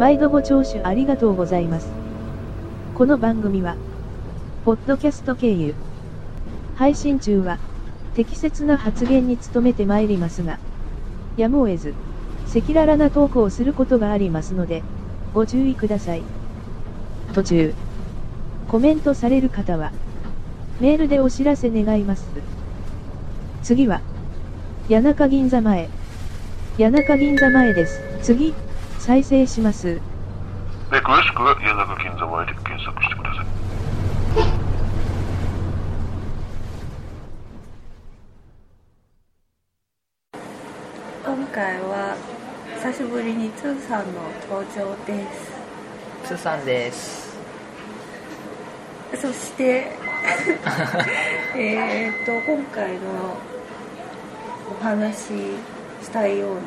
毎度ご聴取ありがとうございます。この番組は、ポッドキャスト経由、配信中は、適切な発言に努めてまいりますが、やむを得ず、赤裸々なトークをすることがありますので、ご注意ください。途中、コメントされる方は、メールでお知らせ願います。次は、谷中銀座前。谷中銀座前です。次、再生します。で詳しくは谷中銀座前で検索してください。今回は久しぶりにツーさんの登場でつさんですすそして えっと今回のお話ししたいような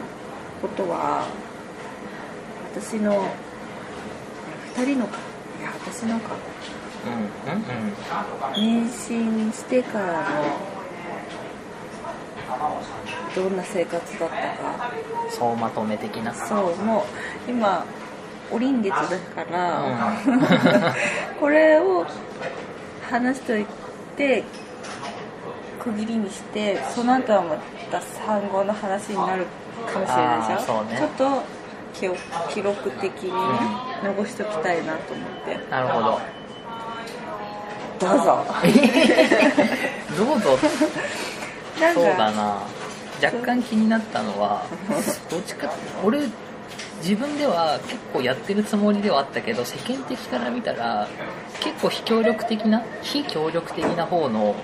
ことは？私の2人のかいや私のか。うんうんうん妊娠してからのどんな生活だったか。総まとめ的な。そうもう今お臨月だから、うん。これを話しといて区切りにしてその後はまた産後の話になるかもしれないでしょ。ね。ちょっと記憶記録的にね、残しときたいなと思って。なるほど。どうぞ。どうぞ。そうだかな。若干気になったのはどっちか俺自分では結構やってるつもりではあったけど世間的から見たら結構非協力的な非協力的な方の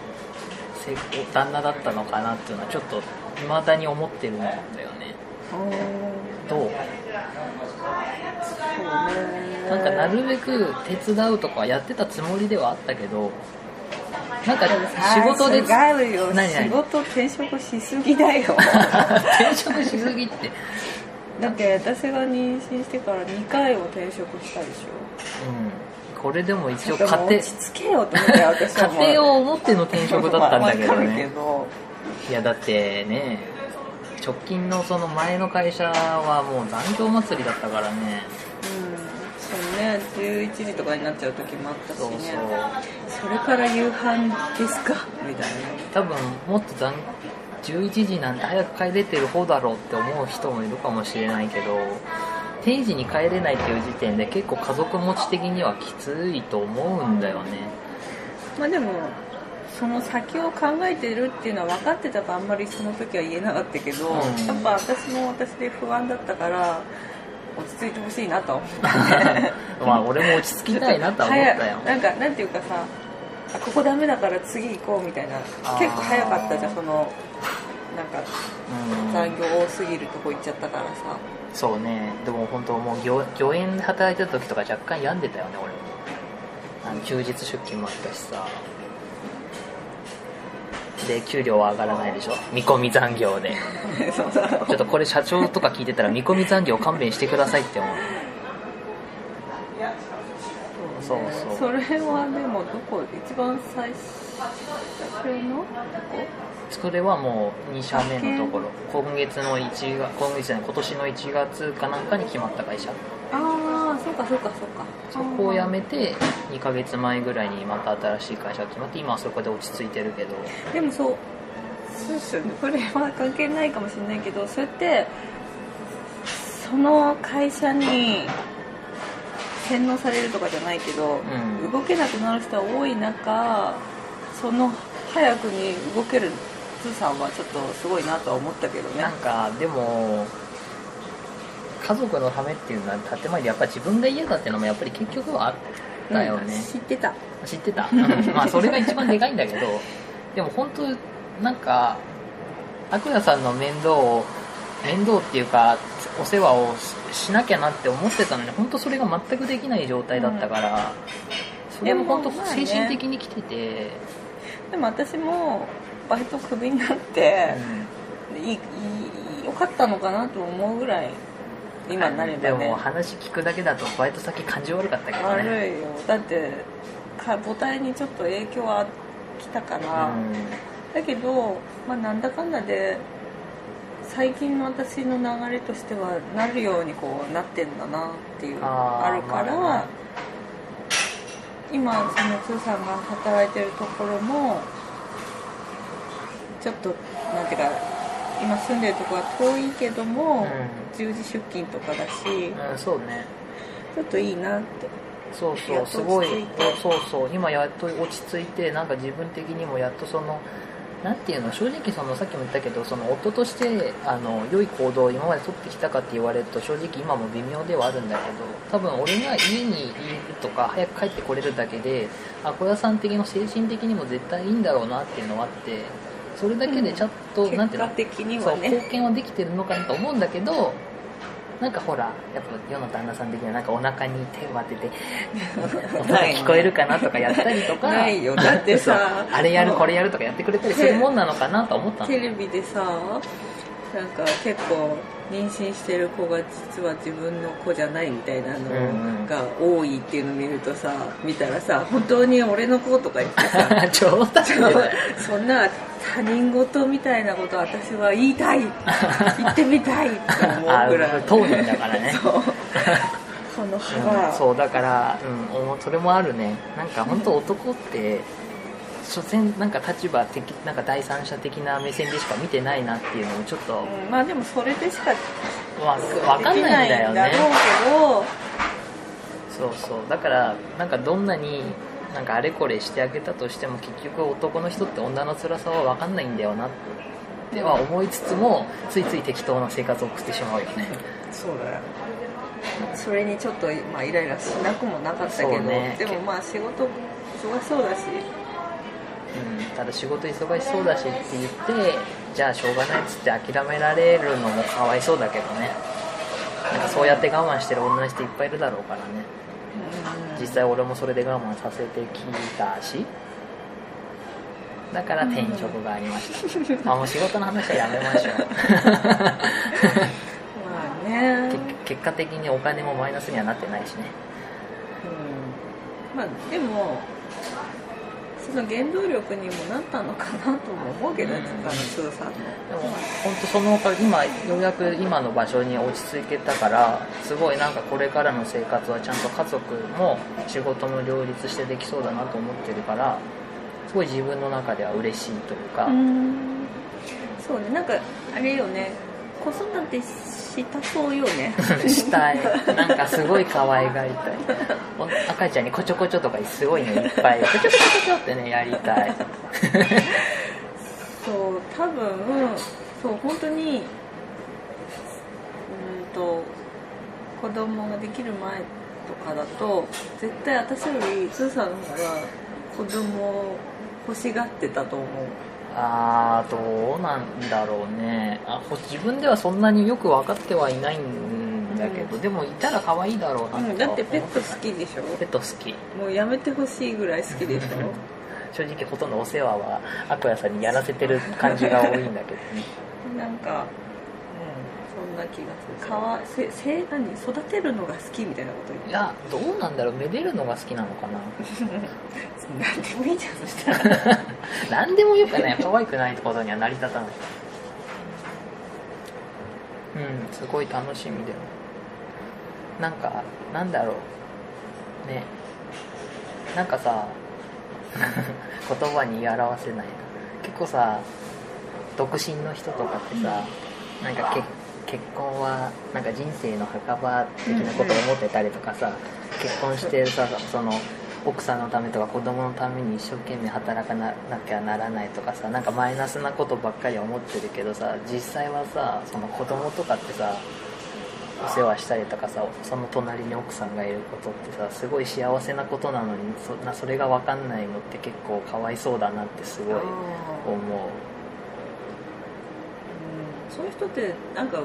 せ旦那だったのかなっていうのはちょっと未だに思ってるんだよね。どう？なんかなるべく手伝うとかやってたつもりではあったけどなんか仕事で違うよ。仕事転職しすぎだよ。転職しすぎって。だって私が妊娠してから2回を転職したでしうん。これでも一ょ応家庭落ち着けよと思って私は家庭を思っての転職だったんだけどまあわかるけねど。いやだってね直近のその前の会社はもう残業祭りだったからねうんそうね11時とかになっちゃう時もあったしね。それから夕飯ですか？みたいな。多分もっと残11時なんて早く帰れてる方だろうって思う人もいるかもしれないけど定時に帰れないっていう時点で結構家族持ち的にはきついと思うんだよね。まあでもその先を考えてるっていうのは分かってたからあんまりその時は言えなかったけど、うん。やっぱ私も私で不安だったから落ち着いてほしいなと。まあ俺も落ち着きたいなとは思ったよ。なんかなんていうかさあここダメだから次行こうみたいな結構早かったじゃんそのなんかうん。残業多すぎるとこ行っちゃったからさ。そうね。でも本当もう御御苑で働いてた時とか若干病んでたよね俺も。休日出勤もあったしさで給料は上がらないでしょ？見込み残業で。ちょっとこれ社長とか聞いてたら見込み残業勘弁してくださいって思う。そうそう。それはでもどこ一番最初のどこ？それはもう2社目のところ。今月の1月今月じゃない今年の1月かなんかに決まった会社。ああそうかそうかそうか。そこを辞めて2ヶ月前ぐらいにまた新しい会社が決まって今はそこで落ち着いてるけど。でもそう。そうですよね。これは関係ないかもしれないけどそうやってその会社に洗脳されるとかじゃないけど、うん。動けなくなる人は多い中その早くに動けるプーさんはちょっとすごいなとは思ったけどね。なんかでも家族のためっていうのは建前でやっぱ自分が嫌だっていうのもやっぱり結局はあったよね、うん知ってた。知ってた、うん。まあ それが一番でかいんだけどでも本当なんかアクヤさんの面倒を面倒っていうかお世話をししなきゃなって思ってたのに本当それが全くできない状態だったから、それも本当精神的に来てて、でも私もバイトクビになって、うん。いいよかったのかなと思うぐらい今になればね。でも話聞くだけだとバイト先感じ悪かったけどね。悪いよ。だってか母体にちょっと影響は来たから、だけど、まあ、なんだかんだで最近の私の流れとしてはなるようにこうなってんだなっていうのあーがあるから、まあね。今その通さんが働いてるところもちょっとなんていうか今住んでるところは遠いけども、10時出勤とかだしうん、そうね。ちょっといいなって。そうそうすごい。そうそう今やっと落ち着いてなんか自分的にもやっとそのなんていうの？正直そのさっきも言ったけどその夫としてあの良い行動を今まで取ってきたかって言われると正直今も微妙ではあるんだけど多分俺が家にいるとか早く帰ってこれるだけであ小屋さん的にも精神的にも絶対いいんだろうなっていうのはあってそれだけでちゃんと、結なんていうの？そう貢献はできてるのかなと思うんだけどなんかほらやっぱ世の旦那さん的にはなんかお腹に手を当てて 音が聞こえるかなとかやったりとかないよ。だってさ あれやるこれやるとかやってくれたりするもんなのかなと思ったの。テレビでさなんか結構妊娠してる子が実は自分の子じゃないみたいなのが多いっていうのを見るとさ見たらさ本当に俺の子とか言ってさ。そんな他人事みたいなこと私は言いたい。言ってみたいって思あうぐらい。当人だからね。そう。この幅、うんそうだから、うん、おそれもあるね。なんか本当男って所詮なんか立場的なんか第三者的な目線でしか見てないなっていうのをちょっとうんまあでもそれでしかわわかんないんだよねそうそう。だからなんかどんなになんかあれこれしてあげたとしても結局男の人って女の辛さは分かんないんだよなっては思いつつもついつい適当な生活を送ってしまうよね。そうだよ。それにちょっと、まあ、イライラしなくもなかったけど、ね。でもまあ仕事忙しそうだしうん、ただ仕事忙しそうだしって言ってじゃあしょうがないっつって諦められるのもかわいそうだけどね。なんかそうやって我慢してる女の人いっぱいいるだろうからね。実際俺もそれで我慢させてきたし。だから転職がありました、あもう仕事の話はやめましょう。まあね、け結果的にお金もマイナスにはなってないしね。うん、まあでもその原動力にもなったのかなとも思うけど、うんのスーさんのでも本当そのおかげ今ようやく今の場所に落ち着けたからすごいなんかこれからの生活はちゃんと家族も仕事も両立してできそうだなと思ってるからすごい自分の中では嬉しいというか、うん。そうねなんかあれよね。子育てしたそうよね。したい。なんかすごい可愛がりたい。お赤ちゃんにこちょこちょとかすごいのいっぱい。こちょこちょこちょってねやりたい。そう多分そう本当にうんと子供ができる前とかだと絶対私よりスーさんの方が子供を欲しがってたと思うあーどうなんだろうね。あほ自分ではそんなによく分かってはいないんだけど、でもいたら可愛いだろうなうん、だってペット好きでしょ？ペット好き。もうやめてほしいぐらい好きでしょ？正直ほとんどお世話はアクアさんにやらせてる感じが多いんだけどね。なんかな気がする。かわせせ何？育てるのが好きみたいなこと言っていやどうなんだろう。めでるのが好きなのかな。何でもいいじゃんそしたら。何でもよくね可愛くないってことには成り立たない。うんすごい楽しみでもなんかなんだろう。ね。なんかさ 言葉に言い表せない。な結構さ独身の人とかってさなんか結結婚はなんか人生の墓場的なことを思ってたりとかさ結婚してさその奥さんのためとか子供のために一生懸命働かなきゃならないとかさなんかマイナスなことばっかり思ってるけどさ実際はさその子供とかってさお世話したりとかさその隣に奥さんがいることってさすごい幸せなことなのにそなそれが分かんないのって結構かわいそうだなってすごい思う。そういう人ってなんか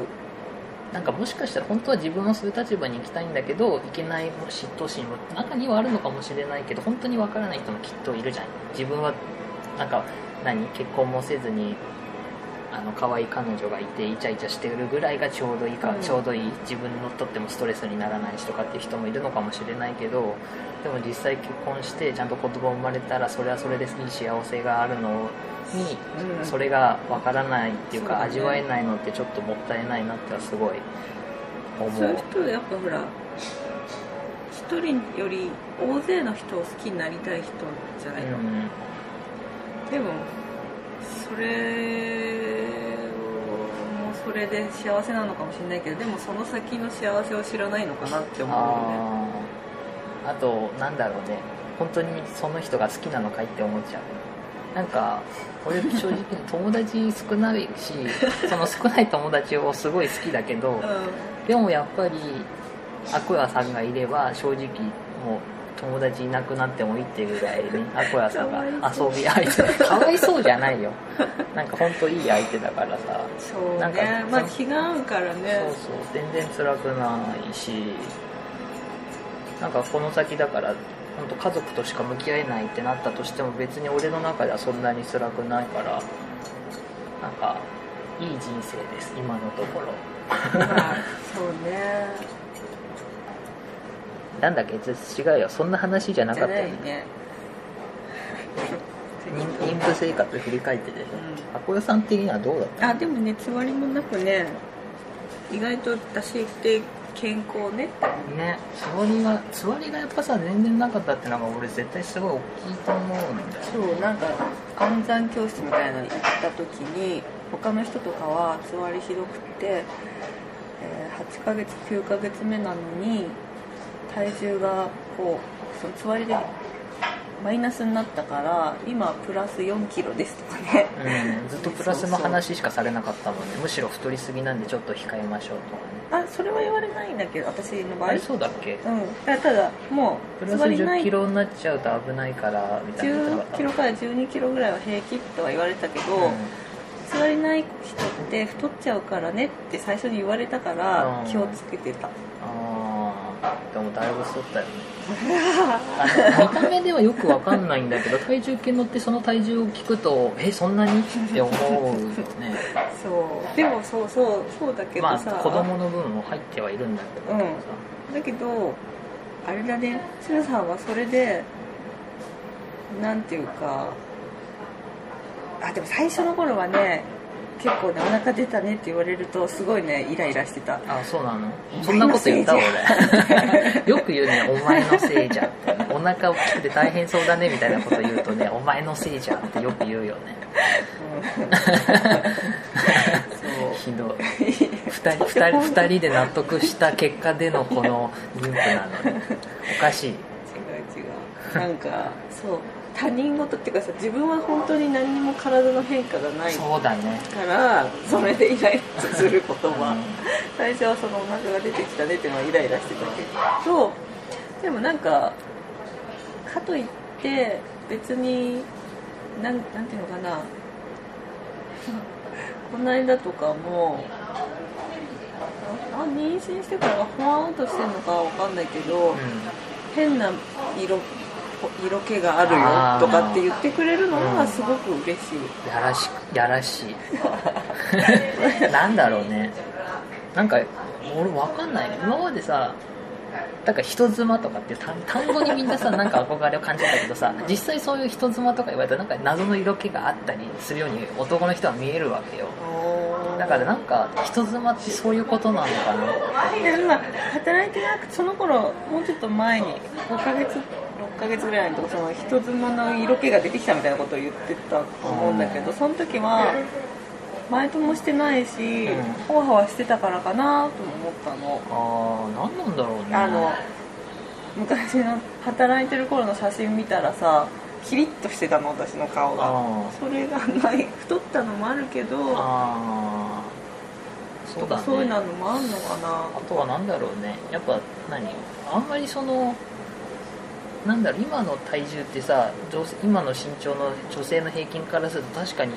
なんかもしかしたら本当は自分もそういう立場に行きたいんだけどいけない嫉妬心も中にはあるのかもしれないけど本当に分からない人もきっといるじゃん。自分はなんか何？結婚もせずにあの可愛い彼女がいてイチャイチャしてるぐらいがちょうどいいか、うん。ちょうどいい自分のとってもストレスにならないしとかっていう人もいるのかもしれないけどでも実際結婚してちゃんと子供生まれたらそれはそれでいい幸せがあるのにうん。それがわからないっていうか味わえないのってちょっともったいないなってはすごい思そういうう人やっぱほら一人より大勢の人を好きになりたい人じゃないの、うん。でもそれもそれで幸せなのかもしれないけどでもその先の幸せを知らないのかなって思うよね。あとなんだろうね。本当にその人が好きなのかいって思っちゃうなんか俺正直友達少ないし その少ない友達をすごい好きだけどでもやっぱりアクアさんがいれば正直もう友達いなくなってもいいっていうぐらいね アクアさんが遊び相手。かわいそうじゃないよ。なんか本当いい相手だからさ。そうなんかねまあ気が合うからそうねそう。全然辛くないし。なんかこの先だから本当家族としか向き合えないってなったとしても別に俺の中ではそんなに辛くないからなんかいい人生です今のところ。まあそうね。なんだっけ？違うよ。そんな話じゃなかったよね。妊妊婦生活振り返ってでしょうん。アコヨさん的にはどうだった？あでもねつわりもなくね意外と私って健康ね。ねつわりがつわりがやっぱさ全然なかったってのが俺絶対すごい大きいと思うんだよそうなんか暗算教室みたいなの行った時に他の人とかはつわりひどくって、えー8ヶ月9ヶ月目なのに体重がこうそのつわりでマイナスになったから今プラス4キロですとかね。うん、ずっとプラスの話しかされなかったもんね。むしろ太りすぎなんでちょっと控えましょうとかね。あそれは言われないんだけど私の場合。そうだっけ？うん。ただただもうプラス10つわりない。キロになっちゃうと危ないからみたいな言ってなか10ったキロから12キロぐらいは平気とは言われたけど、うん。つわりない人って太っちゃうからねって最初に言われたからうん。気をつけてた、ああでもだいぶ太ったよね見た目ではよくわかんないんだけど体重計乗ってその体重を聞くとえそんなに？って思うよね。そう。でもそうそうそうだけどまあさ、子供の分も入ってはいるんだけど。さ、だけどあれだね。鶴さんはそれでなんていうかあでも最初の頃はね結構ねお腹出たねって言われるとすごいねイライラしてた。あそうなの？そんなこと言った？俺。よく言うね「お前のせいじゃ」って。お腹大きくて大変そうだねみたいなこと言うとね「お前のせいじゃ」ってよく言うよね。ひどい。二人二人二人で納得した結果でのこの妊婦なのにおかしい。違う違う。なんかそう他人事っていうかさ自分は本当に何にも体の変化がないかそうだね。らそれでイライラすることは、うん。最初はそのお腹が出てきたねっていうのはイライラしてたけどでもなんかかといって別になんなんていうのかな。この間とかもああ妊娠してからがほわんとしてるのかわかんないけど、う変な色色気があるよとかって言ってくれるのがすごく嬉しい、んやらしやらしい。なんだろうね。なんか俺わかんない今までさなんか人妻とかって単単語にみんなさなんか憧れを感じたけどさ 実際そういう人妻とか言われたらなんか謎の色気があったりするように男の人は見えるわけよ。だからなんか人妻ってそういうことなのかな。で今働いてなくてその頃もうちょっと前に5ヶ月6ヶ月ぐらいのとこその人妻の色気が出てきたみたいなことを言ってたと思うんだけどその時はバイトもしてないしうん。ほわほわしてたからかなとも思ったの。ああ何なんだろうね。あの昔の働いてる頃の写真見たらさキリッとしてたの私の顔が。あそれがない太ったのもあるけどあー。そうだね。そういうのもあるのかな。あとは何だろうね。やっぱ何？あんまりそのなんだろう今の体重ってさ女性今の身長の女性の平均からすると確かに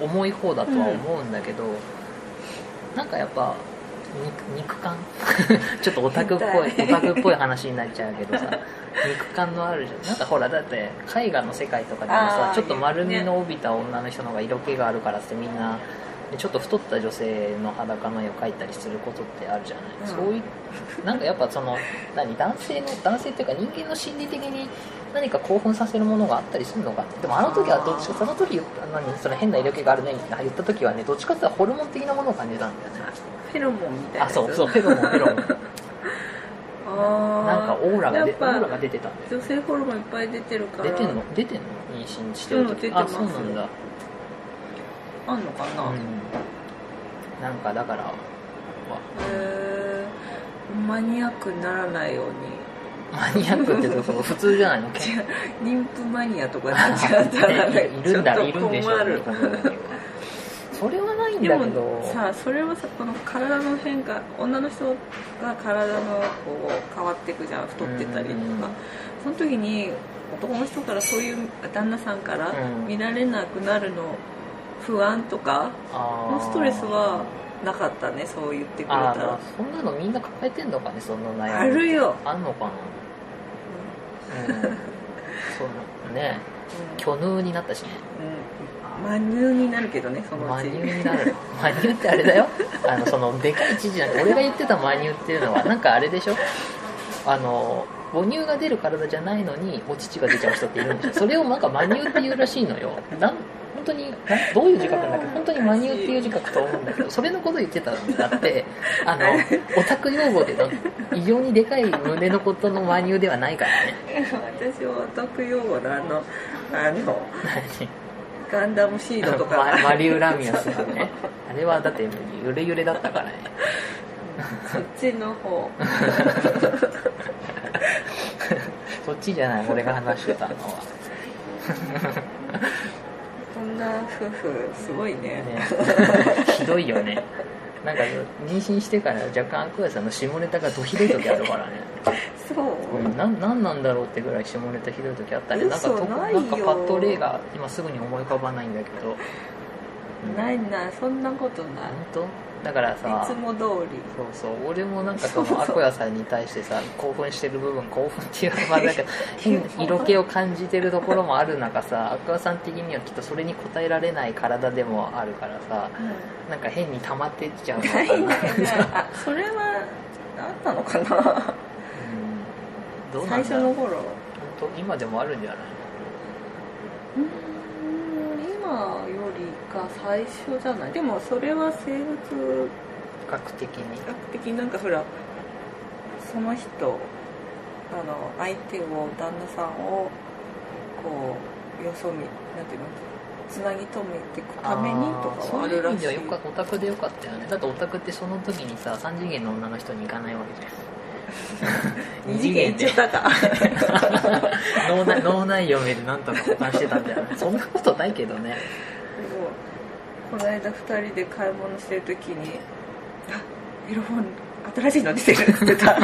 お重い方だとは思うんだけど、なんかやっぱ肉肉感？ちょっとオタクっぽいオタクっぽい話になっちゃうけどさ 肉感のあるじゃん。なんかほらだって絵画の世界とかでもさちょっと丸みの帯びた女の人の方が色気があるからってみんなでちょっと太った女性の裸の絵を描いたりすることってあるじゃない、うん。そういうなんかやっぱその何男性の男性っていうか人間の心理的に何か興奮させるものがあったりするのかでもあの時はどっちかその時言った何その変な色気があるねって言った時はねどっちかっていうとホルモン的なものを感じたんだよね。フェロモンみたいなあそうそうフェロモンフェロモン。なんかオーラがでやっぱオーラが出てたんだよ女性ホルモンいっぱい出てるから。出てんの？出てんの？妊娠してる時、あうん出てます。そうなんだあんのかな、うん。なんかだからわ。へー。マニアックにならないように。マニアックってどこ 普通じゃないの？妊婦マニアとかになっちゃったらね いるんだいるんでしょそれはないんでだけど。もさそれはさこの体の変化女の人が体のこう変わっていくじゃん太ってたりとうん。かその時に男の人からそういう旦那さんからうん。見られなくなるの不安とかのストレスはなかったねそう言ってくれたら。そんなのみんな抱えてんのかねその悩み。あるよ、あんのかな。うん。そうね。うん。巨乳になったしね。うん、マニューになるけどねそのマうち。ニューになる。マニューってあれだよ。あのそのでかい乳じゃなくて俺が言ってたマニューっていうのはなんかあれでしょ？あの母乳が出る体じゃないのにお乳が出ちゃう人っているんでしょ？それをなんかマニューっていうらしいのよ。なん本当になどういう字書くんだっけ？本当にマニューっていう字書くと思うんだけどそれのこと言ってたんだってあのオタク用語での異常にでかい胸のことのマニューではないからね。私はオタク用語のあのあの何？ガンダムシードとか。ママリウラミアスのね。あれはだって揺れ揺れだったからね。そっちの方。そっちじゃない俺が話してたのはな夫婦すごいね。ね。ひどいよね。なんか妊娠してから若干アクアさんの下ネタがどひどい時あるからね、そう、うん、なんなんなんだろうってぐらい下ネタひどい時あったね。なんかなんかパッと例が今すぐに思い浮かばないんだけど、うん。ないないそんなことない。本当？だからさいつも通り。そうそう俺もなんかそのアコヤさんに対してさ興奮してる部分興奮っていうのは なんか変色気を感じてるところもある中さアクアさん的にはきっとそれに応えられない体でもあるからさなんか変に溜まってっちゃうのかな。それはあったのかな？うん。どうなん最初の頃。本当今でもあるんじゃない？うん。今よりか最初じゃない？でもそれは生物学的に？学的になんかほらその人あの相手を旦那さんをこうよそ見なんていうの？つなぎ止めていくためにとかはあるらしい。そういう意味ではよかオタクでよかったよね。だってオタクってその時にさ3次元の女の人に行かないわけじゃん 二次元行っちゃったか。脳内脳内読めでなんとか保管してたんだよねそんなことないけどね。この間2人で買い物してる時に「あエロ本新しいの出てる」って言ってた。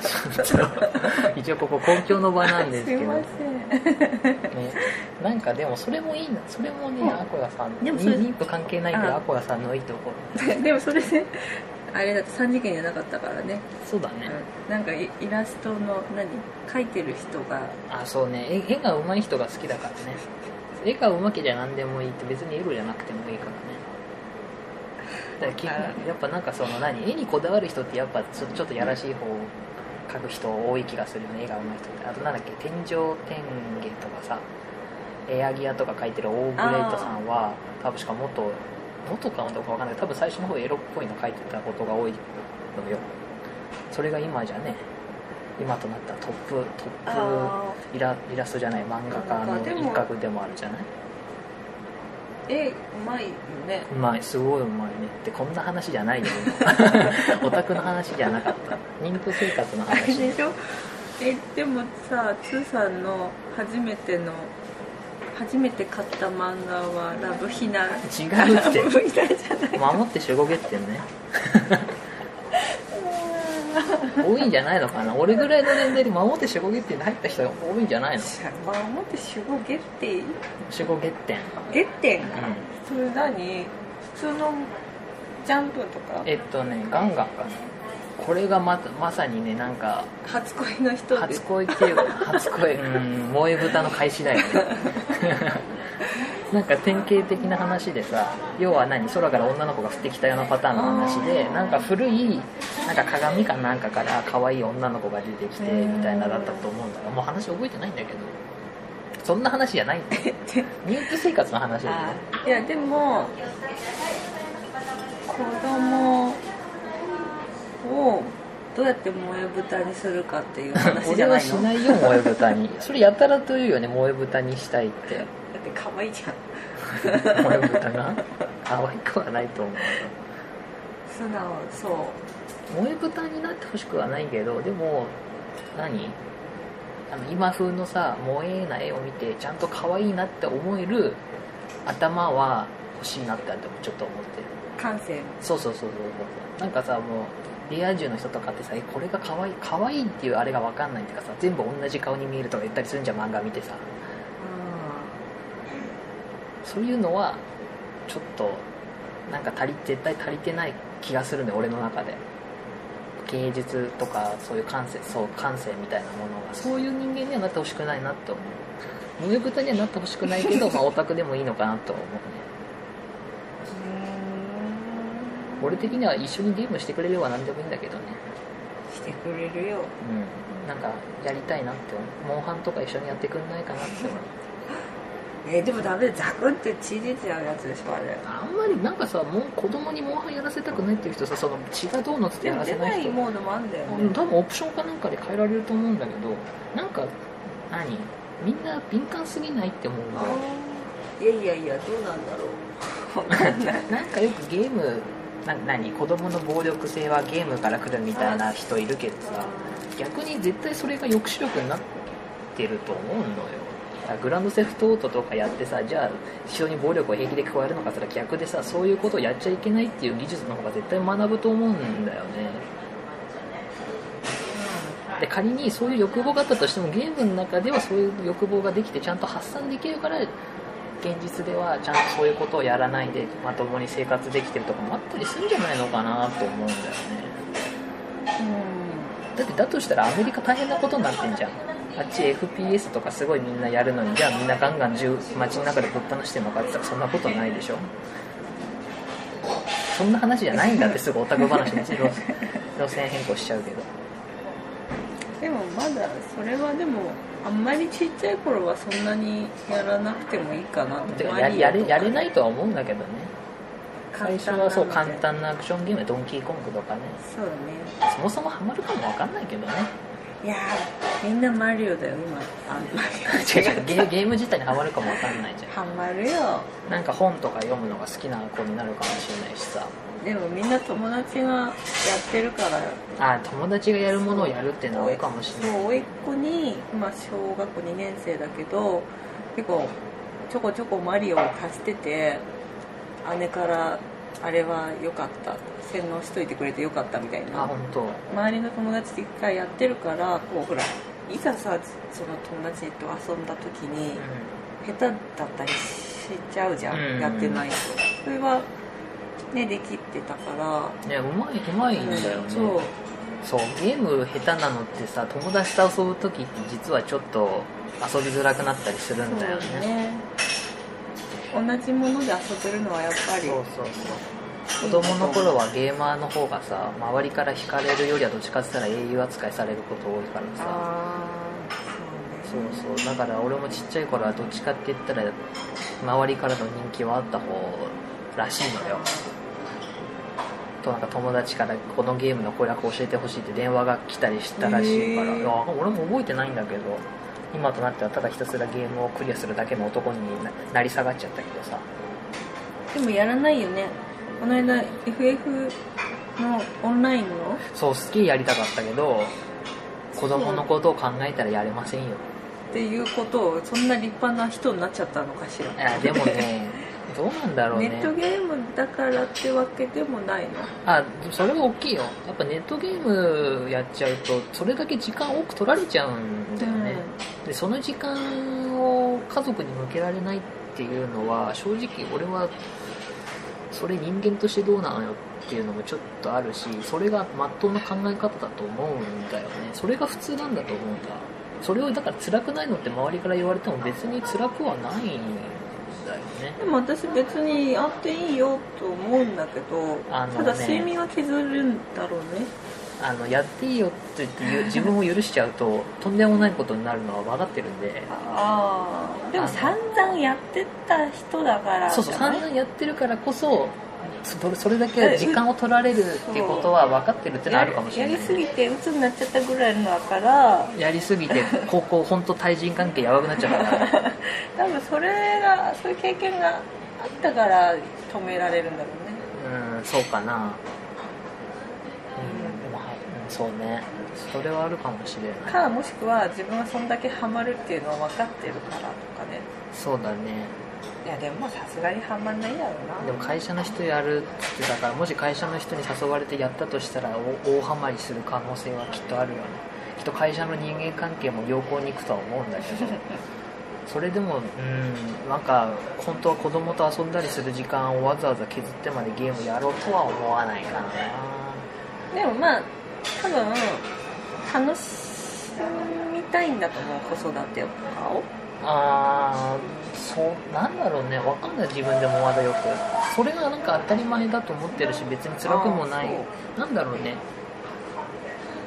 一応ここ公共の場なんですけど。すいません。ね、なんかでもそれもいいな。それもね、うん。アコヤさん。でもそれ妊婦関係ないけどあ。アコヤさんのいいところ。でもそれであれだと3次元じゃなかったからね。そうだね、うん、なんかイラストの何？描いてる人が。あそうね。絵が上手い人が好きだからね。絵が上手きじゃ何でもいいって別にエロじゃなくてもいいからね。だからやっぱなんかその何？絵にこだわる人ってやっぱちょちょっとやらしい方を描く人多い気がするよね。絵が上手い人って。あとなんだっけ？天井天下とかさ。エアギアとか描いてるオーブレイトさんは多分しか元元か4とか分かんない。多分最初の方エロっぽいの書いてたことが多いのよ。それが今じゃね今となったトップトップイライラストじゃない漫画家の一角でもあるじゃない？絵うまいよね。うまい。すごいうまいね。ってこんな話じゃないよ。オタクの話じゃなかった。人気生活の話。でしょ？えでもさつーさんの初めての初めて買った漫画はラブヒナ。違うって。ラブヒナじゃない。守って守護月ってね。多いんじゃないのかな。俺ぐらいの年代で守って守護月に入った人が多いんじゃないの？まあ思って守護月点守護月点月点か、うん。それ何？普通のジャンプとか？えっとねガンガンかなこれがままさにねなんか初恋の人。で初恋っていうか初恋。うん萌え豚の開始だよね。なんか典型的な話でさ要は何空から女の子が降ってきたようなパターンの話でなんか古いなんか鏡かなんかから可愛い女の子が出てきてみたいなだったと思うんだがもう話覚えてないんだけどそんな話じゃないんだよ妊婦生活の話だよね。あいやでも子供をどうやって萌え豚にするかっていう話じ俺はゃないの？しないよ萌え豚に。それやたらと言うよね萌え豚にしたいって。だって可愛いじゃん。萌え豚が？可愛くはないと思う。素直そう。萌え豚になってほしくはないけどでも何？あの今風のさ萌えな絵を見てちゃんと可愛いなって思える頭は欲しいなってちょっと思ってる。感性そうそうそうそうそう。なんかさもうリア充の人とかってさこれが可愛い可愛いっていうあれが分かんないっていうかさ全部同じ顔に見えるとか言ったりするんじゃん漫画見てさ。そういうのはちょっとなんか足り絶対足りてない気がするね俺の中で。芸術とかそういう感性そう感性みたいなものが。そういう人間にはなってほしくないなって思う。萌え豚にはなってほしくないけど まあオタクでもいいのかなと思うね。俺的には一緒にゲームしてくれれば何でもいいんだけどね。してくれるよ。うん。なんかやりたいなって思う。モンハンとか一緒にやってくんないかなって思う。えでもダメザクって血出ちゃうやつでしょあれ。あんまりなんかさもう子供にモンハンやらせたくないっていう人さその血がどうのっつってやらせな人。ないいモードもあんだよね。うん多分オプションかなんかで変えられると思うんだけどなんか何？みんな敏感すぎないって思うんだよいやいやいやどうなんだろう。わかんない。なんかよくゲームな何子供の暴力性はゲームから来るみたいな人いるけどさ逆に絶対それが抑止力になってると思うのよ。グランドセフトオートとかやってさじゃあ人に暴力を平気で加えるのかそれは逆でさそういうことをやっちゃいけないっていう技術の方が絶対学ぶと思うんだよね。で仮にそういう欲望があったとしてもゲームの中ではそういう欲望ができてちゃんと発散できるから現実ではちゃんとそういうことをやらないでまともに生活できてるとかもあったりするんじゃないのかなと思うんだよね。だってだとしたらアメリカ大変なことになってんじゃん。あっち FPS とかすごいみんなやるのに。じゃあみんなガンガン銃街の中でぶっ放してんのかって言ったらそんなことないでしょ。そんな話じゃないんだってすぐオタク話に路路線変更しちゃうけど。でもまだそれはでもあんまりちっちゃい頃はそんなにやらなくてもいいかなってややれやれないとは思うんだけどね。最初はそう簡簡単単なアクションゲームドンキーコングとかね。そうだね。そもそもハマるかもわかんないけどねいやーみんなマリオだよ今。あんま違う違うゲーゲーム自体にハマるかもわかんないじゃハマるよ。んなんか本とか読むのが好きな子になるかもしれないしさ。でもみんな友達がやってるからあ友達がやるものをやるっていうのは多いかもしれない。そう甥っ子に今小学校2年生だけど結構ちょこちょこマリオを貸してて姉からあれは良かった。洗脳しといてくれて良かったみたいな。周りの友達と一回やってるからこうほらいざさその友達と遊んだ時に下手だったりしちゃうじゃん、うん。やってないとそれはねできてたから。ねうまいうまいんだよね、そう。そうゲーム下手なのってさ友達と遊ぶ時って実はちょっと遊びづらくなったりするんだよね同じもので遊べるのはやっぱりそうそうそう。子供の頃はゲーマーの方がさ周りから惹かれるよりはどっちかって言ったら英雄扱いされること多いからさ。そそうそう。だから俺もちっちゃい頃はどっちかって言ったら周りからの人気はあった方らしいのよ。となんか友達からこのゲームの攻略教えてほしいって電話が来たりしたらしいから、へー。俺も覚えてないんだけど今となってはただひたすらゲームをクリアするだけの男にななり下がっちゃったけどさ。でもやらないよね。この間 FF のオンラインの？そうすげえやりたかったけど子供のことを考えたらやれませんよ。っていうことをそんな立派な人になっちゃったのかしら。いやでもね どうなんだろうね。ネットゲームだからってわけでもないの？あそれは大きいよ。やっぱネットゲームやっちゃうとそれだけ時間多く取られちゃうんだよね、でその時間を家族に向けられないっていうのは正直俺はそれ人間としてどうなのよっていうのもちょっとあるしそれがまっとうな考え方だと思うんだよね。それが普通なんだと思うんだ。それをだから辛くないのって周りから言われても別に辛くはないね。でも私別にあっていいよと思うんだけど、あのねただ睡眠は削るんだろうねあのやっていいよって言って 自分を許しちゃうととんでもないことになるのは分かってるんで。ああでも散々やってた人だからそうそう散々やってるからこそそれだけ時間を取られるってことは分かってるってのはあるかもしれない。やりすぎて鬱になっちゃったぐらいのだから。やりすぎて高校本当対人関係やばくなっちゃうから。多分それがそういう経験があったから止められるんだろうね。うんそうかなそうね。それはあるかもしれない。かもしくは自分はそんだけハマるっていうのは分かってるからとかね。そうだね。いやでもさすがにハマんないだろうな。でも会社の人やるってだからもし会社の人に誘われてやったとしたらお大ハマりする可能性はきっとあるよね。きっと会社の人間関係も良好にいくとは思うんだけど。それでもうんなんか本当は子供と遊んだりする時間をわざわざ削ってまでゲームやろうとは思わないかな。でもまあ多分楽しみたいんだと思う子育てを。あーそうなんだろうね。わかんない自分でもまだよく。それがなんか当たり前だと思ってるし別に辛くもない。なんだろうね。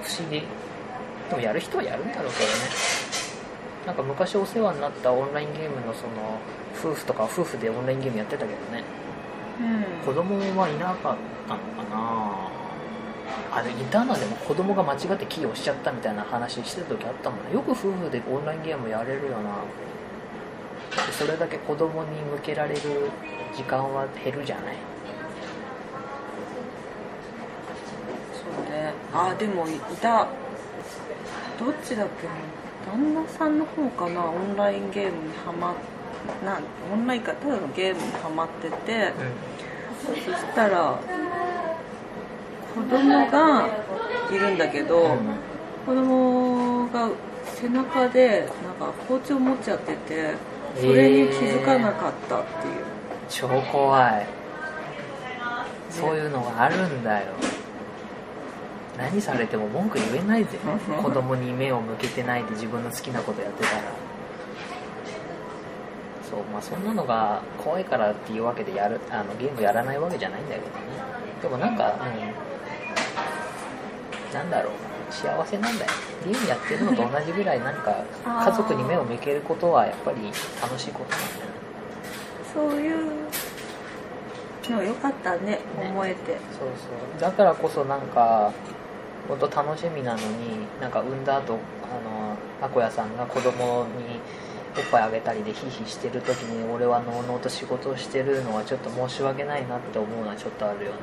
不思議。でもやる人はやるんだろうけどね。なんか昔お世話になったオンラインゲームのその夫婦とか夫婦でオンラインゲームやってたけどね。うん。子供はいなかったのかなあれインターナでも子供が間違ってキー押しちゃったみたいな話してた時あったもんね。よく夫婦でオンラインゲームやれるよな。でそれだけ子供に向けられる時間は減るじゃない。そうね。あでもいたどっちだっけな。旦那さんの方かな。オンラインゲームにハマなんオンラインかただのゲームにハマってて。そしたら子供がいるんだけど、うん。子供が背中でなんか包丁持っちゃっててそれに気づかなかったっていう、超怖い。そういうのがあるんだよ。何されても文句言えないぜ。子供に目を向けてないで自分の好きなことやってたら。そうまあそんなのが怖いからっていうわけでやるあのゲームやらないわけじゃないんだけどね。でもなんかうんなんだろう幸せなんだよ。ゲームやってるのと同じぐらいなんか家族に目を向けることはやっぱり楽しいことなんだよそういうのよかったね思えて。そうそう。だからこそなんか本当楽しみなのになんか産んだ後あのアコヤさんが子供におっぱいあげたりでヒーヒーしてる時に俺はのうのうと仕事をしてるのはちょっと申し訳ないなって思うのはちょっとあるよね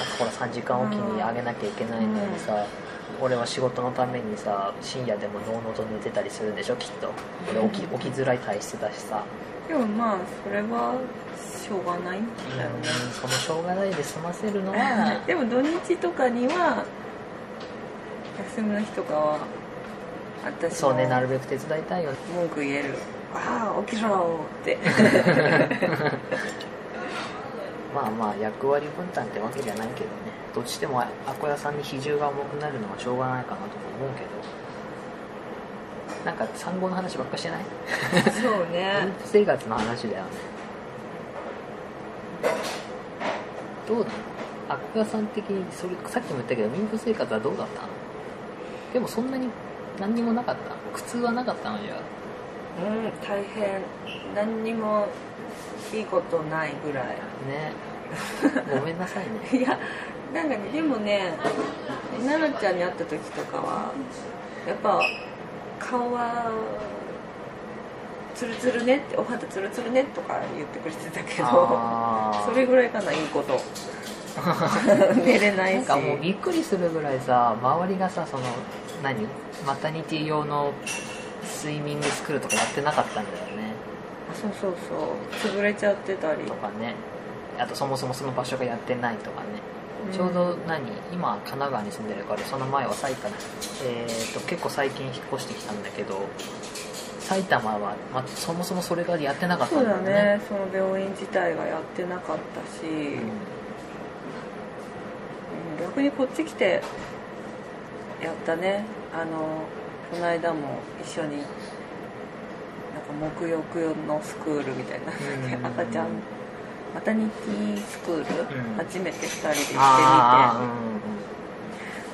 なんかほら3時間おきにあげなきゃいけないのにさ、俺は仕事のためにさ深夜でものうのうと寝てたりするんでしょ？きっと。俺起き起きづらい体質だしさ。でもまあそれはしょうがないんうんだよね、そのしょうがないで済ませるのは。でも土日とかには休みの日とかは私そうねなるべべく手伝いたいよね。文句言える。ああ起きろって まあまあ役割分担ってわけじゃないけどね。どっちでもアコヤさんに比重が重くなるのはしょうがないかなとも思うけど。なんか産後の話ばっかしてない？そう妊ね。婦 生活の話だよね。どうなの？アコヤさん的にそれさっきも言ったけど妊婦生活はどうだったの？でもそんなに何にもなかった？苦痛はなかったのじゃうん大変。何にもいいことないぐらいね。ごめんなさいね。いやなんかねでもね奈々ちゃんに会った時とかはやっぱ顔はツルツルねってお肌ツルツルねとか言ってくれてたけど それぐらいかないいこと。寝れないし。なんかもうびっくりするぐらいさ周りがさその何？マタニティ用のスイミングスクールとかやってなかったんだよねそうそうそう。潰れちゃってたり。とかね。あとそもそもその場所がやってないとかね、うん。ちょうど何？今神奈川に住んでるからその前は埼玉。えー、と結構最近引っ越してきたんだけど埼玉は、ま、そもそもそれがやってなかったそうだんだよね。ね。その病院自体がやってなかったし、うんうん。逆にこっち来てやったね。あのこの間も一緒に沐浴のスクールみたいな、うん。赤ちゃんマタニティスクール、ん。初めて2人で行ってみて。うんうん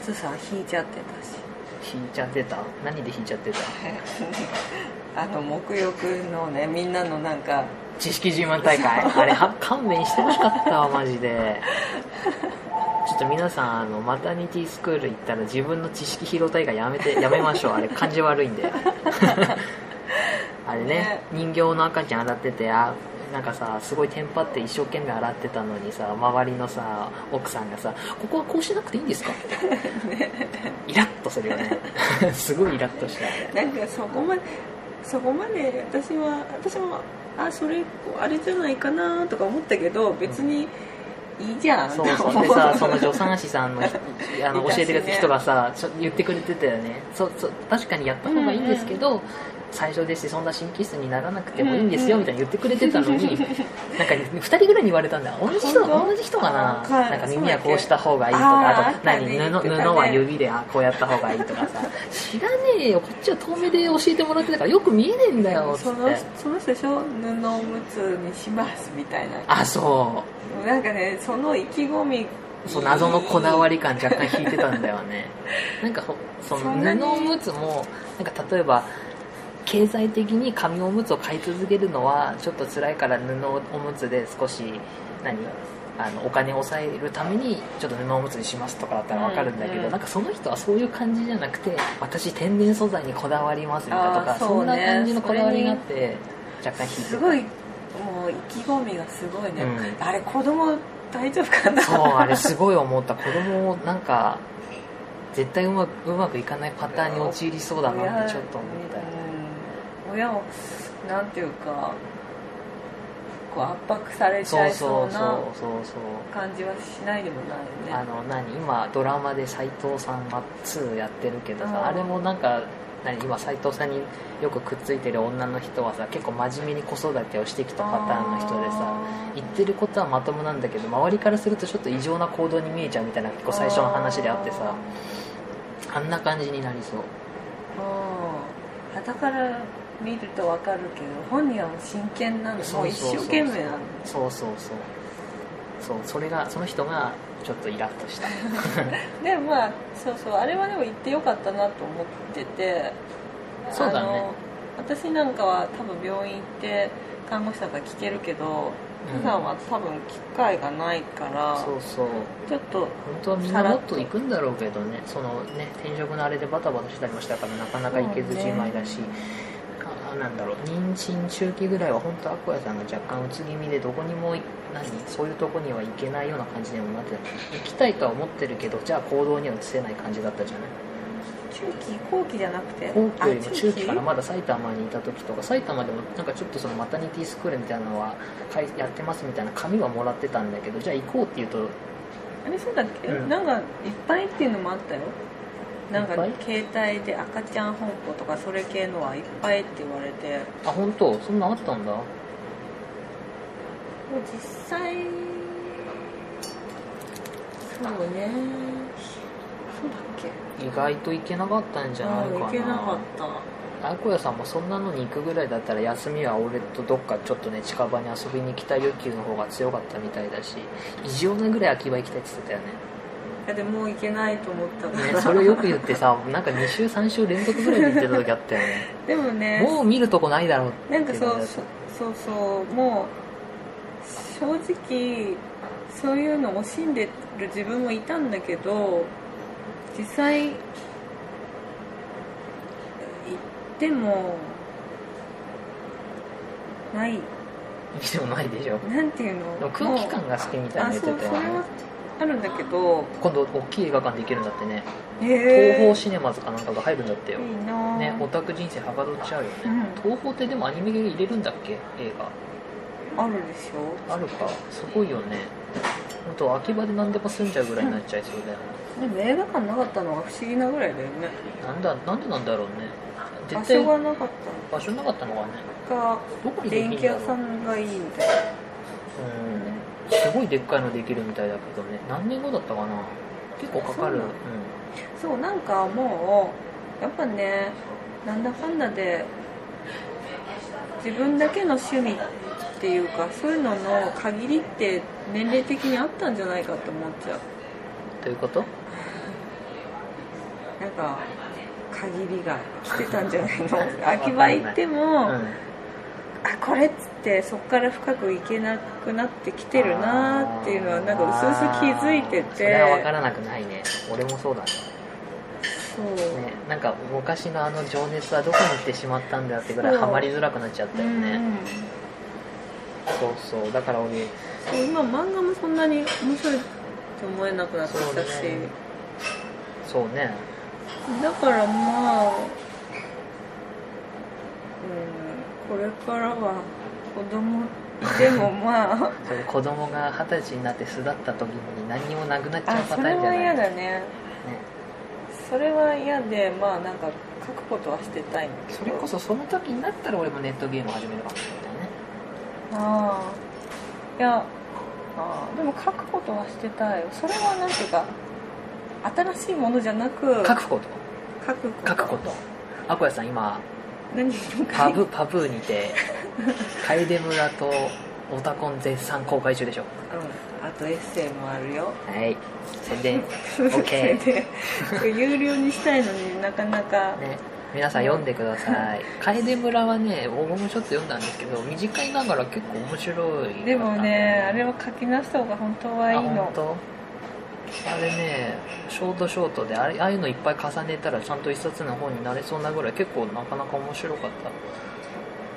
そしたら引いちゃってたし。引いちゃってた？何で引いちゃってた？あの沐浴のねみんなのなんか知識自慢大会？あれは勘弁してほしかったわマジで。ちょっと皆さんあのマタニティスクール行ったら自分の知識披露大会やめてやめましょう。あれ感じ悪いんで あれねね人形の赤ちゃん洗っててあなんかさすごいテンパって一生懸命洗ってたのにさ周りのさ奥さんがさ「ここはこうしなくていいんですか? 」イラッとするよね。すごいイラッとした。なんかそこまでそこまで私は私もあそれあれじゃないかなとか思ったけど別にいいじゃん。そうそう。と思でさ その助産師さんの人あの教えてくれた人がさちょ言ってくれてたよね。そうそう確かにやった方がいいんですけど、最初ですしそんな神経質にならなくてもいいんですよみたいに言ってくれてたのに、なんか2人ぐらいに言われたんだ。よ同じ人同じ人かな。なんか耳はこうした方がいいとかあと何？布布は指であこうやった方がいいとかさ。知らねえよ。こっちは遠目で教えてもらってたからよく見えねえんだよつそのって。その人でしょ？布おむつにしますみたいな。あそう。なんかねその意気込み。そう謎のこだわり感若干引いてたんだよね。なんかほその布おむつもなんか例えば経済的に紙おむつを買い続けるのはちょっと辛いから布おむつで少し何？あのお金を抑えるためにちょっと布おむつにしますとかだったらわかるんだけど、うんうん。なんかその人はそういう感じじゃなくて私天然素材にこだわりますみたいなとかそ,、んね。な感じのこだわりがあって若干引いてた。すごいもう意気込みがすごいね、うん。あれ子供大丈夫かな？そうあれすごい思った。子供なんか絶対うまくうまくいかないパターンに陥りそうだなってちょっと思った。ようん親をなんていうかこう圧迫されちそゃいそうな感じはしないでもないよね。あの何？今ドラマで斎藤さんが2やってるけどさ、うん。あれもなんか何？今斎藤さんによくくっついてる女の人はさ結構真面目に子育てをしてきたパターンの人でさ言ってることはまともなんだけど周りからするとちょっと異常な行動に見えちゃうみたいな結構最初の話であってさあんな感じになりそう。うんだから見るとわかるけど本人はもう真剣なの。もう一生懸命なのそうそうそう。そうそれがその人がちょっとイラッとした。でもまあそうそうあれはでも行ってよかったなと思ってて。そうだね。私なんかは多分病院行って看護師さんから聞けるけどうん。普段は多分機会がないから、そうそう。ちょっと本当はみんなもっと行くんだろうけどね。そのね転職のあれでバタバタしたりもしたからなかなか行けずじまいだし、あなんだろう。妊娠中期ぐらいは本当アクアさんが若干うつ気味でどこにもい何そういうとこには行けないような感じにもなってた。行きたいとは思ってるけどじゃあ行動には移せない感じだったじゃない。中期後期じゃなくて？後期よりも中期からあまだ埼玉にいた時とか埼玉でもなんかちょっとそのマタニティスクールみたいなのはやってますみたいな紙はもらってたんだけどじゃあ行こうって言うと。あれそうだっけ、うん。なんかいっぱいっていうのもあったよなんか携帯で赤ちゃん本舗とかそれ系のはいっぱいって言われて。あ本当？そんなんあったんだ。もう実際そうね。そうだっけ？意外と行けなかったんじゃないかな。あ行けなかった。あこやさんもそんなのに行くぐらいだったら休みは俺とどっかちょっとね近場に遊びに行きたい欲求の方が強かったみたいだし異常なぐらい秋葉行きたいって言ってたよねでももう行けないと思ったから、ねそれをよく言ってさなんか2週3週連続ぐらいで行ってた時あったよね。でもねもう見るとこないだろうってなんかそうそうそうもう正直そういうのを惜しんでる自分もいたんだけど実際行ってもないたでもないでしょ。なんていうの？空気感が好きみたいなあ言ってたよ。ねあるんだけど。今度大きい映画館で行けるんだってね。へ東え宝シネマズかなんかが入るんだってよ。いいな。ねオタク人生はかどっちゃうよね、うん。東宝ってでもアニメ入れるんだっけ？映画。あるでしょ？あるか。すごいよね。本当秋葉で何でも住んじゃうぐらいになっちゃいそうだよね、でも映画館なかったのは不思議なぐらいだよね。なんだなんでなんだろうね。場絶対所がなかっ場所なかったのかねか電気屋さんがいいみたいな。うん。すごいでっかいのできるみたいだけどね。何年後だったかな。結構かかる。そう。そうなんかもうやっぱねなんだかんだで自分だけの趣味っていうかそういうのの限りって年齢的にあったんじゃないかって思っちゃう。どういうこと？なんか限りが来てたんじゃないの？秋葉行っても、うんあこれっつってそこから深くいけなくなってきてるなっていうのはなんか薄々気づいてて。それは分からなくないね。俺もそうだね。そう、ねなんか昔のあの情熱はどこに行ってしまったんだってぐらいハマりづらくなっちゃったよね、うんそうそう。だから俺そう今漫画もそんなに面白いと思えなくなってきたし、そうね。そうね。だからまあうんこれからは子供いてもまあ。それ子供が二十歳になって巣立った時に何にもなくなっちゃうあパタそれはーンじゃない。嫌だね。ねそれは嫌でまあなんか書くことはしてたい。それこそその時になったら俺もネットゲーム始めるかもしれないね。ああいやあーでも書くことはしてたいよ。それはなんていうか新しいものじゃなく。書くこと？書くこと書くこと？アコヤさん今何をパブパブーにて楓村とオタコン絶賛公開中でしょ。うん。あとエッセイもあるよ。はい。宣伝 OK で有料にしたいのになかなか。ね。皆さん読んでください。楓村はね僕もちょっと読んだんですけど短いながら結構面白いでもねあれは書き直した方が本当はいいあの本当？あれねショートショートであれああいうのいっぱい重ねたらちゃんと一冊の本になれそうなぐらい結構なかなか面白かっ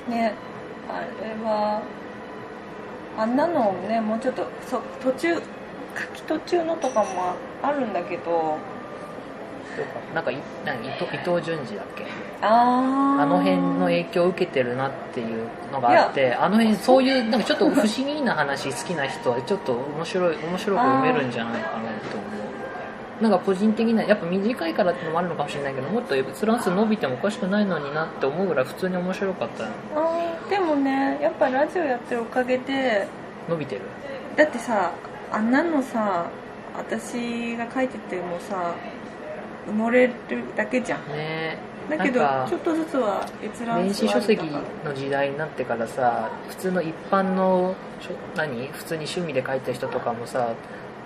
た。ねあれはあんなのねもうちょっとそ途中書き途中のとかもあるんだけど。なんかい何伊藤伊藤潤二だっけ？あああの辺の影響を受けてるなっていうのがあってあの辺そういうなんかちょっと不思議な話好きな人はちょっと面白い面白く読めるんじゃないかなと思う。なんか個人的なやっぱ短いからってのもあるのかもしれないけどもっと閲覧数伸びてもおかしくないのになって思うぐらい普通に面白かった。でもねやっぱラジオやってるおかげで伸びてるだってさあんなのさ私が書いててもさ埋もれるだけじゃん。ねだけどちょっとずつは閲覧電子書籍の時代になってからさ普通の一般の何？普通に趣味で書いた人とかもさ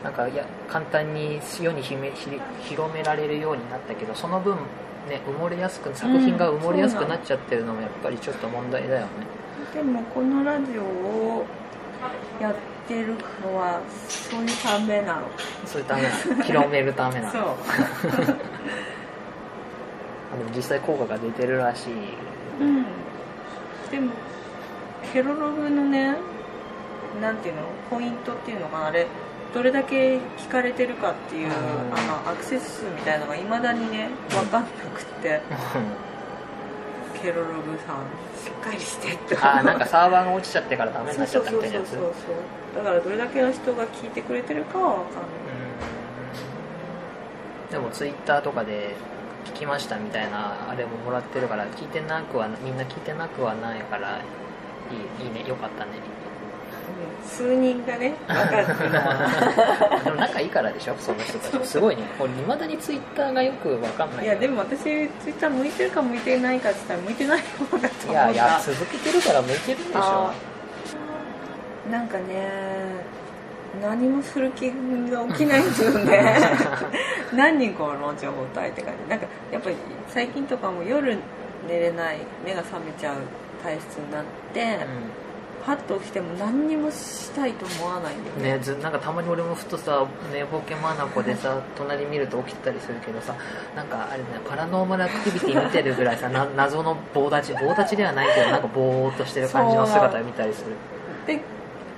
なんかいや簡単に世にひめひ広められるようになったけどその分ね埋もれやすく作品が埋もれやすくなっちゃってるのもやっぱりちょっと問題だよね。でもこのラジオをやってるのはそういうためなの。そういうため広めるためなの。そう あでも実際効果が出てるらしい。うん。でもケロログのねなんていうの？ポイントっていうのがあれどれだけ聞かれてるかっていう、うん。あのアクセス数みたいなのがいまだにね分かんなくて。ケロログさんしっかりしてって。あーなんかサーバーが落ちちゃってからダメになっちゃったそうそうそうみたいなやつそう。そうだからどれだけの人が聞いてくれてるかは分かんない。でもツイッターとかで聞きましたみたいなあれももらってるから聞いてなくはみんな聞いてなくはないからいいいいねよかったね。うん数人がね 分かるでも仲いいからでしょその人たちすごいね俺いまだにツイッターがよくわかんない。いやでも私ツイッター向いてるか向いてないかって言ったら向いてない方だと思いうやいやな続けてるから向いてるんでしょ。あなんかね何もする気が起きないんですよね。何人この？情報体って感じ。なんかやっぱり最近とかも夜寝れない目が覚めちゃう体質になって、パッと起きても何にもしたいと思わないね。ずなんかたまに俺もふとさ寝ぼけまなこでさ 隣見ると起きてたりするけどさなんかあれねパラノーマルアクティビティ見てるぐらいさな謎の棒立ち。棒立ちではないけどなんかぼーっとしてる感じの姿を見たりする。で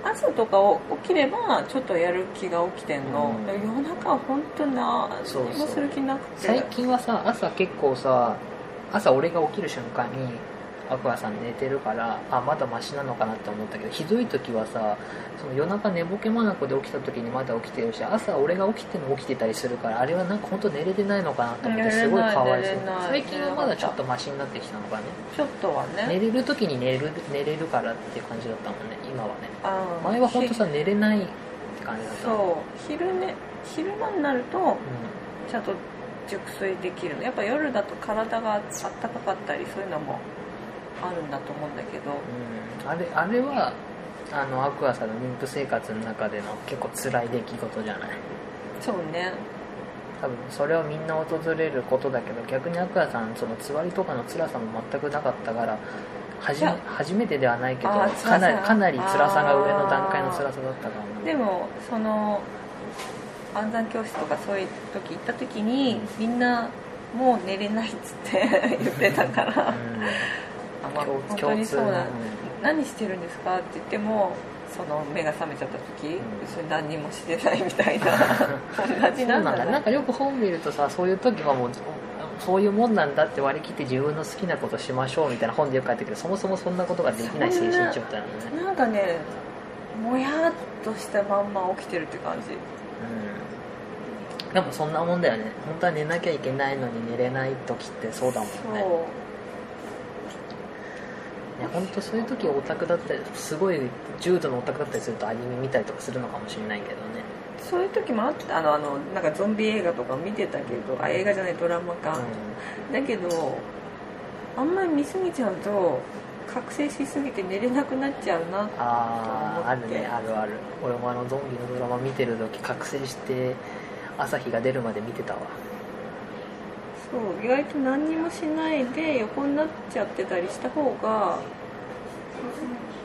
朝とか起きればちょっとやる気が起きてんの、うん。で夜中は本当に何そうそうもする気なくて。最近はさ朝結構さ朝俺が起きる瞬間にアクアさん寝てるからあまだマシなのかなって思ったけどひどい時はさその夜中寝ぼけまなこで起きた時にまだ起きてるし朝俺が起きても起きてたりするからあれはなんか本当寝れてないのかなと思ってすごいかわいそう。最近はまだちょっとマシになってきたのかね。ちょっとはね。寝れる時に寝る寝れるからっていう感じだったもんね今はね。前は本当さ寝れないって感じだった。そう。昼寝昼間になるとうちゃんと熟睡できるの。やっぱ夜だと体があったかかったりそういうのもあるんだと思うんだけど。うん。あれあれはあのアクアさんの妊婦生活の中での結構辛い出来事じゃない？そうね。多分それはみんな訪れることだけど逆にアクアさんそのつわりとかの辛さも全くなかったからはじめ初めてではないけどかなり辛さかなり辛さが上の段階の辛さだったからでもその暗算教室とかそういう時行った時にみんなもう寝れないっつって 言ってたから、あまあ共本当にそうだ、共通何してるんですかって言ってもその目が覚めちゃった時、ん。別に何にもしてないみたいな。同じなんんだ。なんかよく本見るとさそういう時はもうそういうもんなんだって割り切って自分の好きなことしましょうみたいな本でよく書いてるけどそもそもそんなことができない精神状態なのね。なんかねもやっとしたまんま起きてるって感じ。うん。でもそんなもんだよね。本当は寝なきゃいけないのに寝れない時ってそうだもんね。そね本当そういう時オタクだったりすごい重度のオタクだったりするとアニメ見たりとかするのかもしれないけどね。うそういう時もあったあのあのなんかゾンビ映画とか見てたけどあ映画じゃないドラマか、だけどあんまり見すぎちゃうと覚醒しすぎて寝れなくなっちゃうなあああるね。あるある。俺もあのゾンビのドラマ見てる時覚醒して朝日が出るまで見てたわ。そう意外と何にもしないで横になっちゃってたりした方が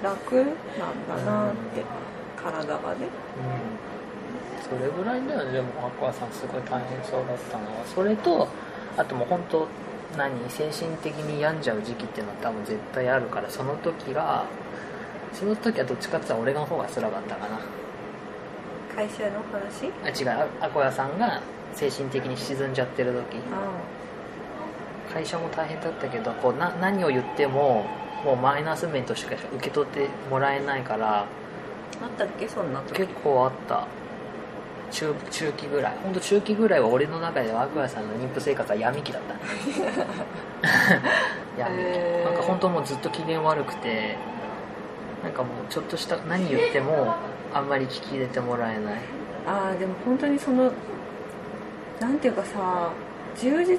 楽なんだなって、体がね。うんそれぐらいだよね。でもアクアさんすごい大変そうだったのは。それとあともう本当何精神的に病んじゃう時期っていうのは多分絶対あるからその時がその時はどっちかって言ったら俺の方が辛かったかな。会社の話？あ違う。アコヤさんが精神的に沈んじゃってる時。あ会社も大変だったけどこうな何を言ってももうマイナス面としか受け取ってもらえないから。ああったっけ？そんな時。結構あった中中期ぐらい。本当中期ぐらいは俺の中ではアクアさんの妊婦生活は闇期だった。闇。期、へー。なんか本当もうずっと機嫌悪くてなんかもうちょっとした何言ってもあんまり聞き入れてもらえない。ああでも本当にそのなんていうかさ充実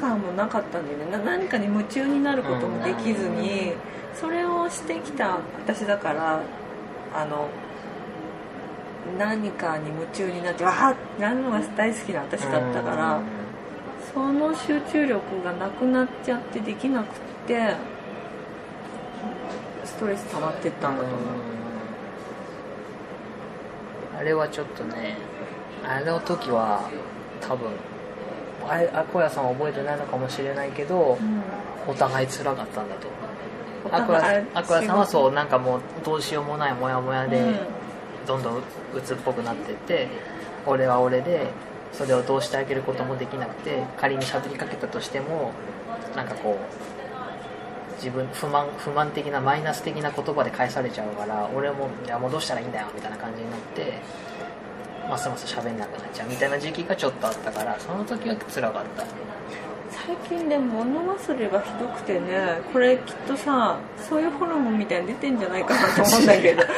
感もなかったんだよね。な何かに夢中になることもできずにそれをしてきた私だからあの何かに夢中になってわなるのが大好きな私だったからうん。その集中力がなくなっちゃってできなくってストレス溜まってったんだと思う。あれはちょっとねあの時は多分あれアコヤさんは覚えてないのかもしれないけど、お互い辛かったんだと思う。アクアさんはそうなんかもうどうしようもないモヤモヤで、うんどんどん鬱っぽくなってて俺は俺でそれをどうしてあげることもできなくて仮に喋りかけたとしてもなんかこう自分不満不満的なマイナス的な言葉で返されちゃうから俺もいやもうどうしたらいいんだよみたいな感じになってますます喋んなくなっちゃうみたいな時期がちょっとあったからその時は辛かった。最近でも物忘れがひどくてねこれきっとさそういうホルモンみたいに出てんじゃないかなと思うんだけど。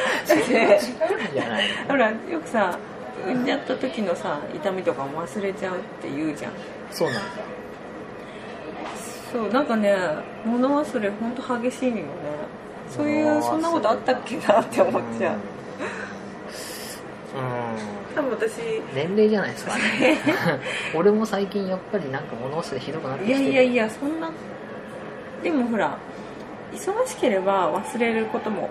ほらよくさ産んじゃった時のさ痛みとかも忘れちゃうって言うじゃん。そうなんだ。そうなんかね物忘れほんと激しいのよね。そういうそんなことあったっけなって思っちゃう。うん多分私年齢じゃないですか。ね 俺も最近やっぱりなんか物忘れひどくなっていきてる。やいやいやそんなでもほら忙しければ忘れることも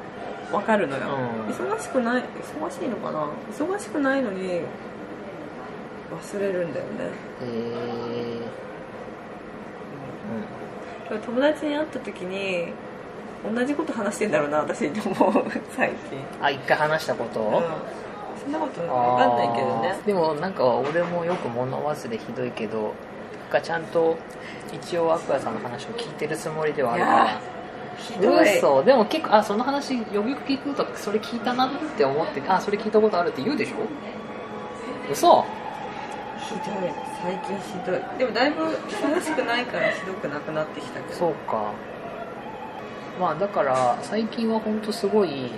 わかるのよ、うん。忙しくない忙しいのかな？忙しくないのに忘れるんだよね。え今日友達に会った時に同じこと話してんだろうな私と思う。最近。ー、あ一回話したこと、うんそんなことわかんないけどね。でもなんか俺もよく物忘れひどいけどがちゃんと一応アクアさんの話を聞いてるつもりではあるから。ひどい。嘘。でも結構あその話よくよく聞くとそれ聞いたなって思ってあそれ聞いたことあるって言うでしょ？嘘。ひどい。最近ひどい。でもだいぶ忙しくないからひどくなくなってきたけど。そうか。まあだから最近は本当すごい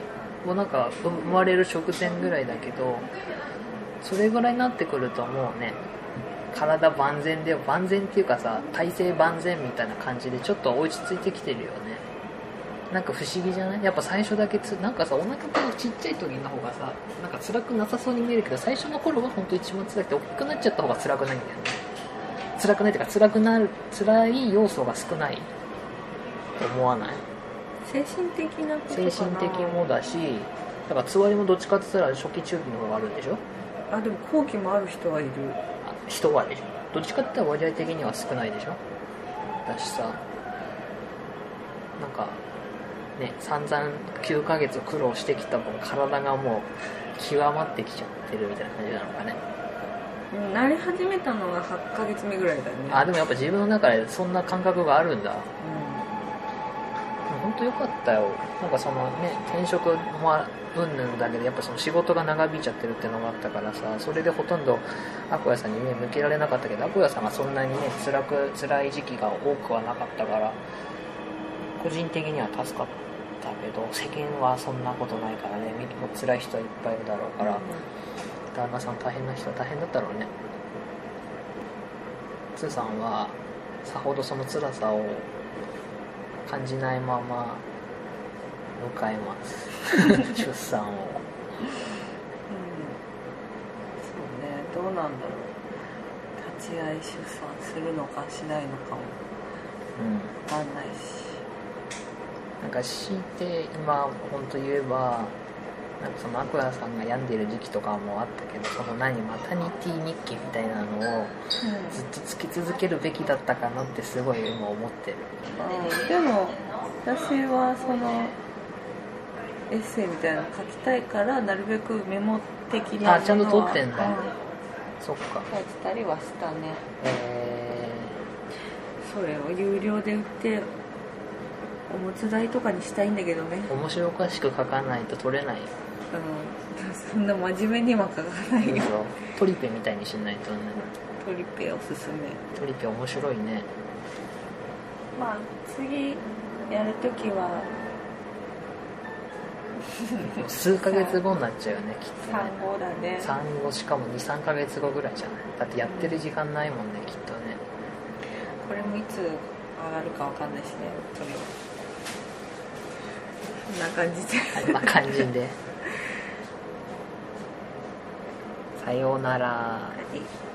もうなんか生まれる直前ぐらいだけどそれぐらいになってくるともうね体万全で万全っていうかさ体勢万全みたいな感じでちょっと落ち着いてきてるよね。なんか不思議じゃない？やっぱ最初だけつなんかさお腹がちっちゃい時の方がさなんか辛くなさそうに見えるけど最初の頃は本当一番辛くて大きくなっちゃった方が辛くないんだよね。辛くないっていうか辛くなる辛い要素が少ないと思わない？精神的なこと精神的もだしだからつわりもどっちかって言ったら初期中期の方があるんでしょ？あでも後期もある人はいる。あ人はでしょどっちかって言ったら割合的には少ないでしょ？だしさなんかね散々9ヶ月苦労してきた分体がもう極まってきちゃってるみたいな感じなのかね。うん慣れ始めたのが8ヶ月目ぐらいだね。あでもやっぱ自分の中でそんな感覚があるんだ。う本当よかったよ。なんかそのね転職もうんぬんだけどやっぱその仕事が長引いちゃってるっていうのがあったからさそれでほとんどアコヤさんに目向けられなかったけどアコヤさんがそんなにね辛く辛い時期が多くはなかったから個人的には助かったけど世間はそんなことないからねみもう辛い人はいっぱいいるだろうから旦那さん大変な人は大変だったろうね。つーさんはさほどその辛さを感じないまま迎えます。出産を。ん、うん、そうね。どうなんだろう。立ち会い出産するのかしないのかも。うん。分かんないし。なんか強いて今本当言えばなんかそのアクアさんが病んでる時期とかもあったけどその何マタニティ日記みたいなのをずっとつけ続けるべきだったかなってすごい今思ってる。うん、でも私はそのエッセイみたいなの書きたいからなるべくメモ的なあちゃんと取ってんだ。うん。そっか。書いてたりはしたね。えそれを有料で売っておむつ代とかにしたいんだけどね。ー、面白おかしく書かないと取れない。ようんそんな真面目には書かないよ。そうトリペみたいにしないとね。トリペおすすめ。トリペ面白いね。まあ次やるときは数ヶ月後になっちゃうよねきっとね。産後だね。産後しかも23ヶ月後ぐらいじゃない？だってやってる時間ないもんねきっとね。これもいつ上がるかわかんないしねそれは。こんな感じで。こんな感じでさようなら。はい